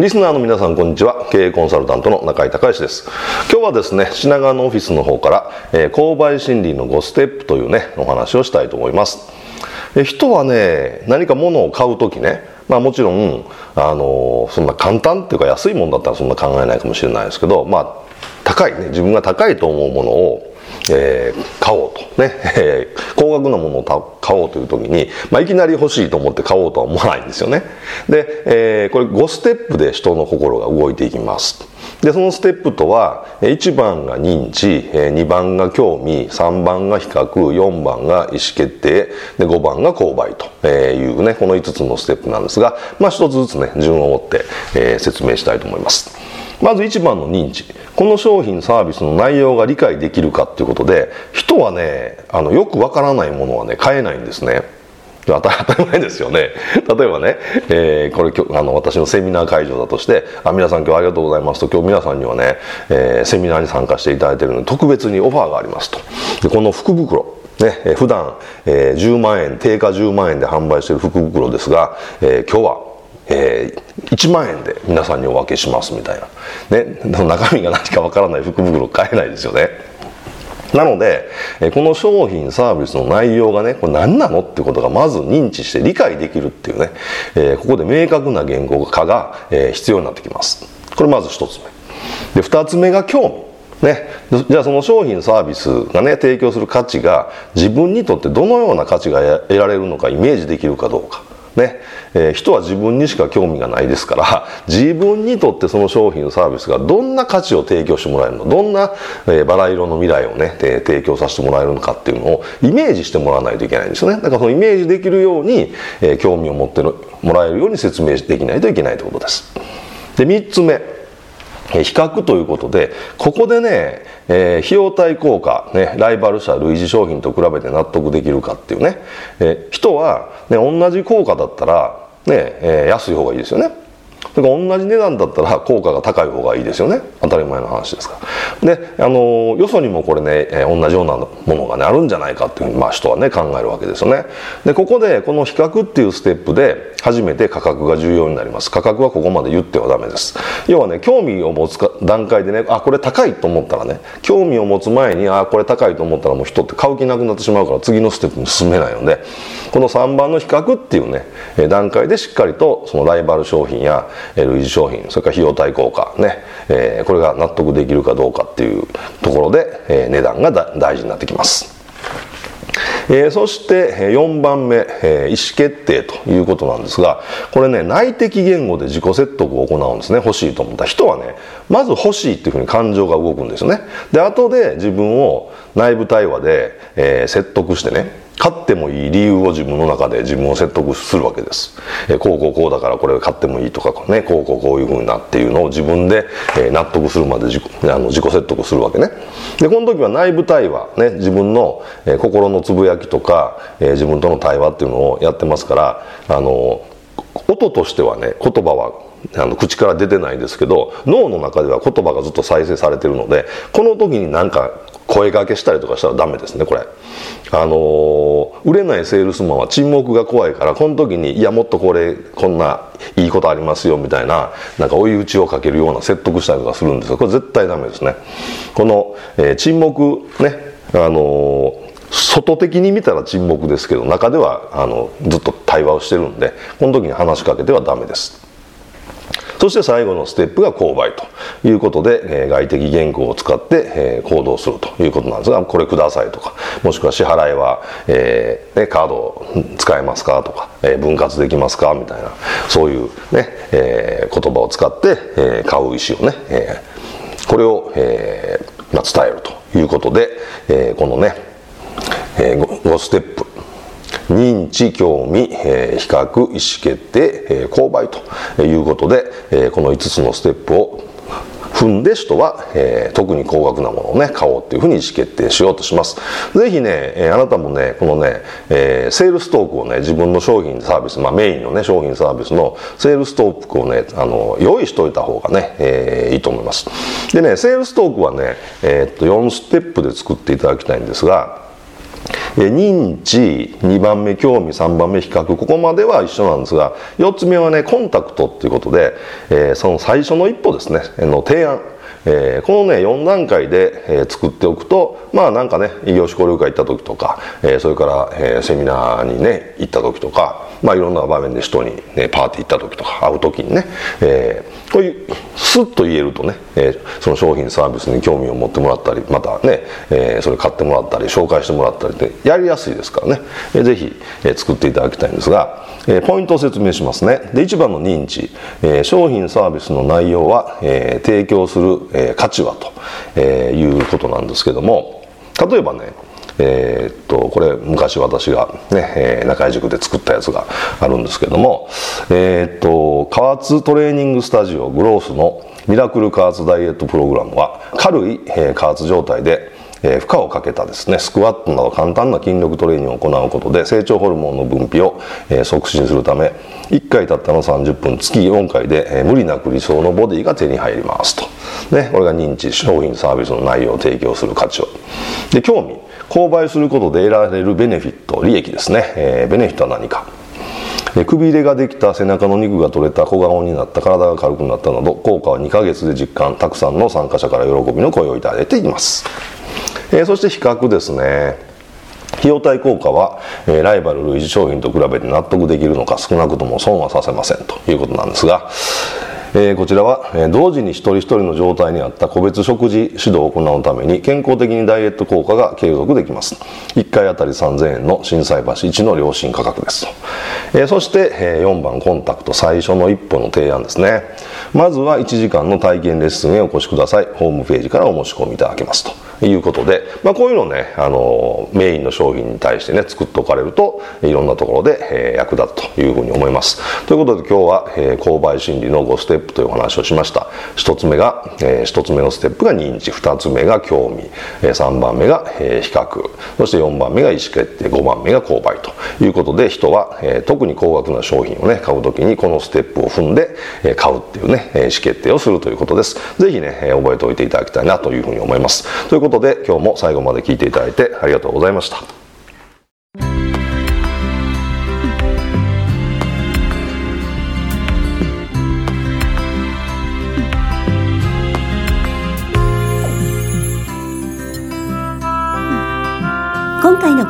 リスナーの皆さん、こんにちは。経営コンサルタントの中井隆義です。今日はですね、品川のオフィスの方から、えー、購買心理の5ステップというね、お話をしたいと思います。え人はね、何か物を買うときね、まあもちろん、あのー、そんな簡単っていうか安いもんだったらそんな考えないかもしれないですけど、まあ、高いね、自分が高いと思うものを、えー、買おうと。ね、えー、高額なものを買おうという時に、まあ、いきなり欲しいと思って買おうとは思わないんですよね。で、えー、これ5ステップで人の心が動いていきます。でそのステップとは1番が認知2番が興味3番が比較4番が意思決定で5番が購買というねこの5つのステップなんですが、まあ、1つずつね順を追って、えー、説明したいと思います。まず1番の認知。この商品サービスの内容が理解できるかっていうことで人はねあのよくわからないものはね買えないんですね。当たり前ですよね。例えばね、えー、これあの私のセミナー会場だとしてあ皆さん今日ありがとうございますと今日皆さんにはね、えー、セミナーに参加していただいているので特別にオファーがありますと。でこの福袋ね、え、普段、えー、10万円定価10万円で販売している福袋ですが、えー、今日はえー、1万円で皆さんにお分けしますみたいな。ね、中身が何かわからない福袋買えないですよね。なので、この商品、サービスの内容がね、これ何なのってことがまず認知して理解できるっていうね、え、ここで明確な言語化が、え、必要になってきます。これまず一つ目。で、二つ目が興味。ね、じゃあその商品サービスがね提供する価値が自分にとってどのような価値が得られるのかイメージできるかどうかね、えー、人は自分にしか興味がないですから 自分にとってその商品サービスがどんな価値を提供してもらえるのどんな、えー、バラ色の未来をね、えー、提供させてもらえるのかっていうのをイメージしてもらわないといけないんですよね。だからそのイメージできるように、えー、興味を持ってもらえるように説明できないといけないということです。で3つ目。比較ということで、ここでね、えー、費用対効果、ね、ライバル社、類似商品と比べて納得できるかっていうね、えー、人は、ね、同じ効果だったら、ね、えー、安い方がいいですよね。だから同じ値段だったら効果が高い方がいいですよね。当たり前の話ですから。であのよそにもこれね、え、同じようなものがねあるんじゃないかっていうふうに、まあ、人はね考えるわけですよね。でここでこの比較っていうステップで初めて価格が重要になります。価格はここまで言ってはダメです。要はね興味を持つ段階でねあこれ高いと思ったらね興味を持つ前にあこれ高いと思ったらもう人って買う気なくなってしまうから次のステップに進めないのでこの3番の比較っていうね段階でしっかりとそのライバル商品や類似商品それから費用対効果ね、えこれが納得できるかどうかっていうところで、え値段が大事になってきます。えー、そして4番目、えー、意思決定ということなんですがこれね内的言語で自己説得を行うんですね。欲しいと思った人はねまず欲しいっていうふうに感情が動くんですよね。で後で自分を内部対話で、えー、説得してね買ってもいい理由を自分の中で自分を説得するわけです。え、こうこうこうだからこれ買ってもいいとかね、こうこうこういうふうなっていうのを自分で、え、納得するまで自己あの自己説得するわけね。で、この時は内部対話、ね、自分の、え、心のつぶやきとか、え、自分との対話っていうのをやってますから、あの、音としてはね、言葉はあの口から出てないんですけど脳の中では言葉がずっと再生されてるのでこの時に何か声かけしたりとかしたらダメですねこれ。あのー、売れないセールスマンは沈黙が怖いからこの時にいやもっとこれこんないいことありますよみたいななんか追い打ちをかけるような説得したりとかするんですがこれ絶対ダメですね。この、えー、沈黙ねあのー外的に見たら沈黙ですけど中ではあのずっと対話をしてるんでこの時に話しかけてはダメです。そして最後のステップが購買ということで、えー、外的言語を使って、えー、行動するということなんですが、これくださいとか、もしくは支払いは、えーね、カードを使えますか？とか、えー、分割できますか？みたいな、そういうね、えー、言葉を使って、えー、買う意思をね、えー、これを、えーまあ、伝えるということで、えー、このね、えー、5ステップ認知、興味、えー、比較、意思決定、えー、購買ということで、えー、この5つのステップを踏んで人は、えー、特に高額なものをね、買おうっていうふうに意思決定しようとします。ぜひね、えー、あなたもね、このね、えー、セールストークをね、自分の商品サービス、まあメインのね、商品サービスのセールストークをね、あの、用意しといた方がね、えー、いいと思います。でね、セールストークはね、えー、っと、4ステップで作っていただきたいんですが、認知2番目興味3番目比較。ここまでは一緒なんですが4つ目はねコンタクトっていうことで、えー、その最初の一歩ですねの提案。えー、このね4段階で、えー、作っておくとまあなんかね異業種交流会行った時とか、えー、それから、えー、セミナーにね行った時とかまあいろんな場面で人に、ね、パーティー行った時とか会う時にね、えー、こういうスッと言えるとね、えー、その商品サービスに興味を持ってもらったりまたね、えー、それ買ってもらったり紹介してもらったりってやりやすいですからね、えー、ぜひ、えー、作っていただきたいんですが、えー、ポイントを説明しますね。で1番の認知、えー、商品サービスの内容は、えー、提供する、えー、価値はと、えー、いうことなんですけども例えばねえー、っとこれ昔私がね、えー、中井塾で作ったやつがあるんですけどもえー、っと加圧トレーニングスタジオグロースのミラクル加圧ダイエットプログラムは軽い、えー、加圧状態でえー、負荷をかけたですねスクワットなど簡単な筋力トレーニングを行うことで成長ホルモンの分泌を、えー、促進するため1回たったの30分月4回で、えー、無理なく理想のボディが手に入りますと、ね、これが認知商品サービスの内容を提供する価値を。で興味購買することで得られるベネフィット利益ですね、えー、ベネフィットは何か。くびれができた背中の肉が取れた小顔になった体が軽くなったなど効果は2ヶ月で実感たくさんの参加者から喜びの声をいただいています。えー、そして比較ですね。費用対効果は、えー、ライバル類似商品と比べて納得できるのか少なくとも損はさせませんということなんですが、えー、こちらは、えー、同時に一人一人の状態に合った個別食事指導を行うために健康的にダイエット効果が継続できます。1回あたり3000円の心斎橋1の良心価格ですと、え、そして、え、4番コンタクト最初の一歩の提案ですね。まずは1時間の体験レッスンへお越しください。ホームページからお申し込みいただけますと。いうことで、まあ、こういうのをね、あの、メインの商品に対してね、作っておかれると、いろんなところで、えー、役立つというふうに思います。ということで今日は、えー、購買心理の5ステップというお話をしました。1つ目が、えー、1つ目のステップが認知、2つ目が興味、3番目が、えー、比較、そして4番目が意思決定、5番目が購買。いうことで、人は、えー、特に高額な商品をね、買う時にこのステップを踏んで、えー、買うっていうね、意思決定をするということです。是非ね、え覚えておいていただきたいなというふうに思います。ということで、今日も最後まで聞いていただいてありがとうございました。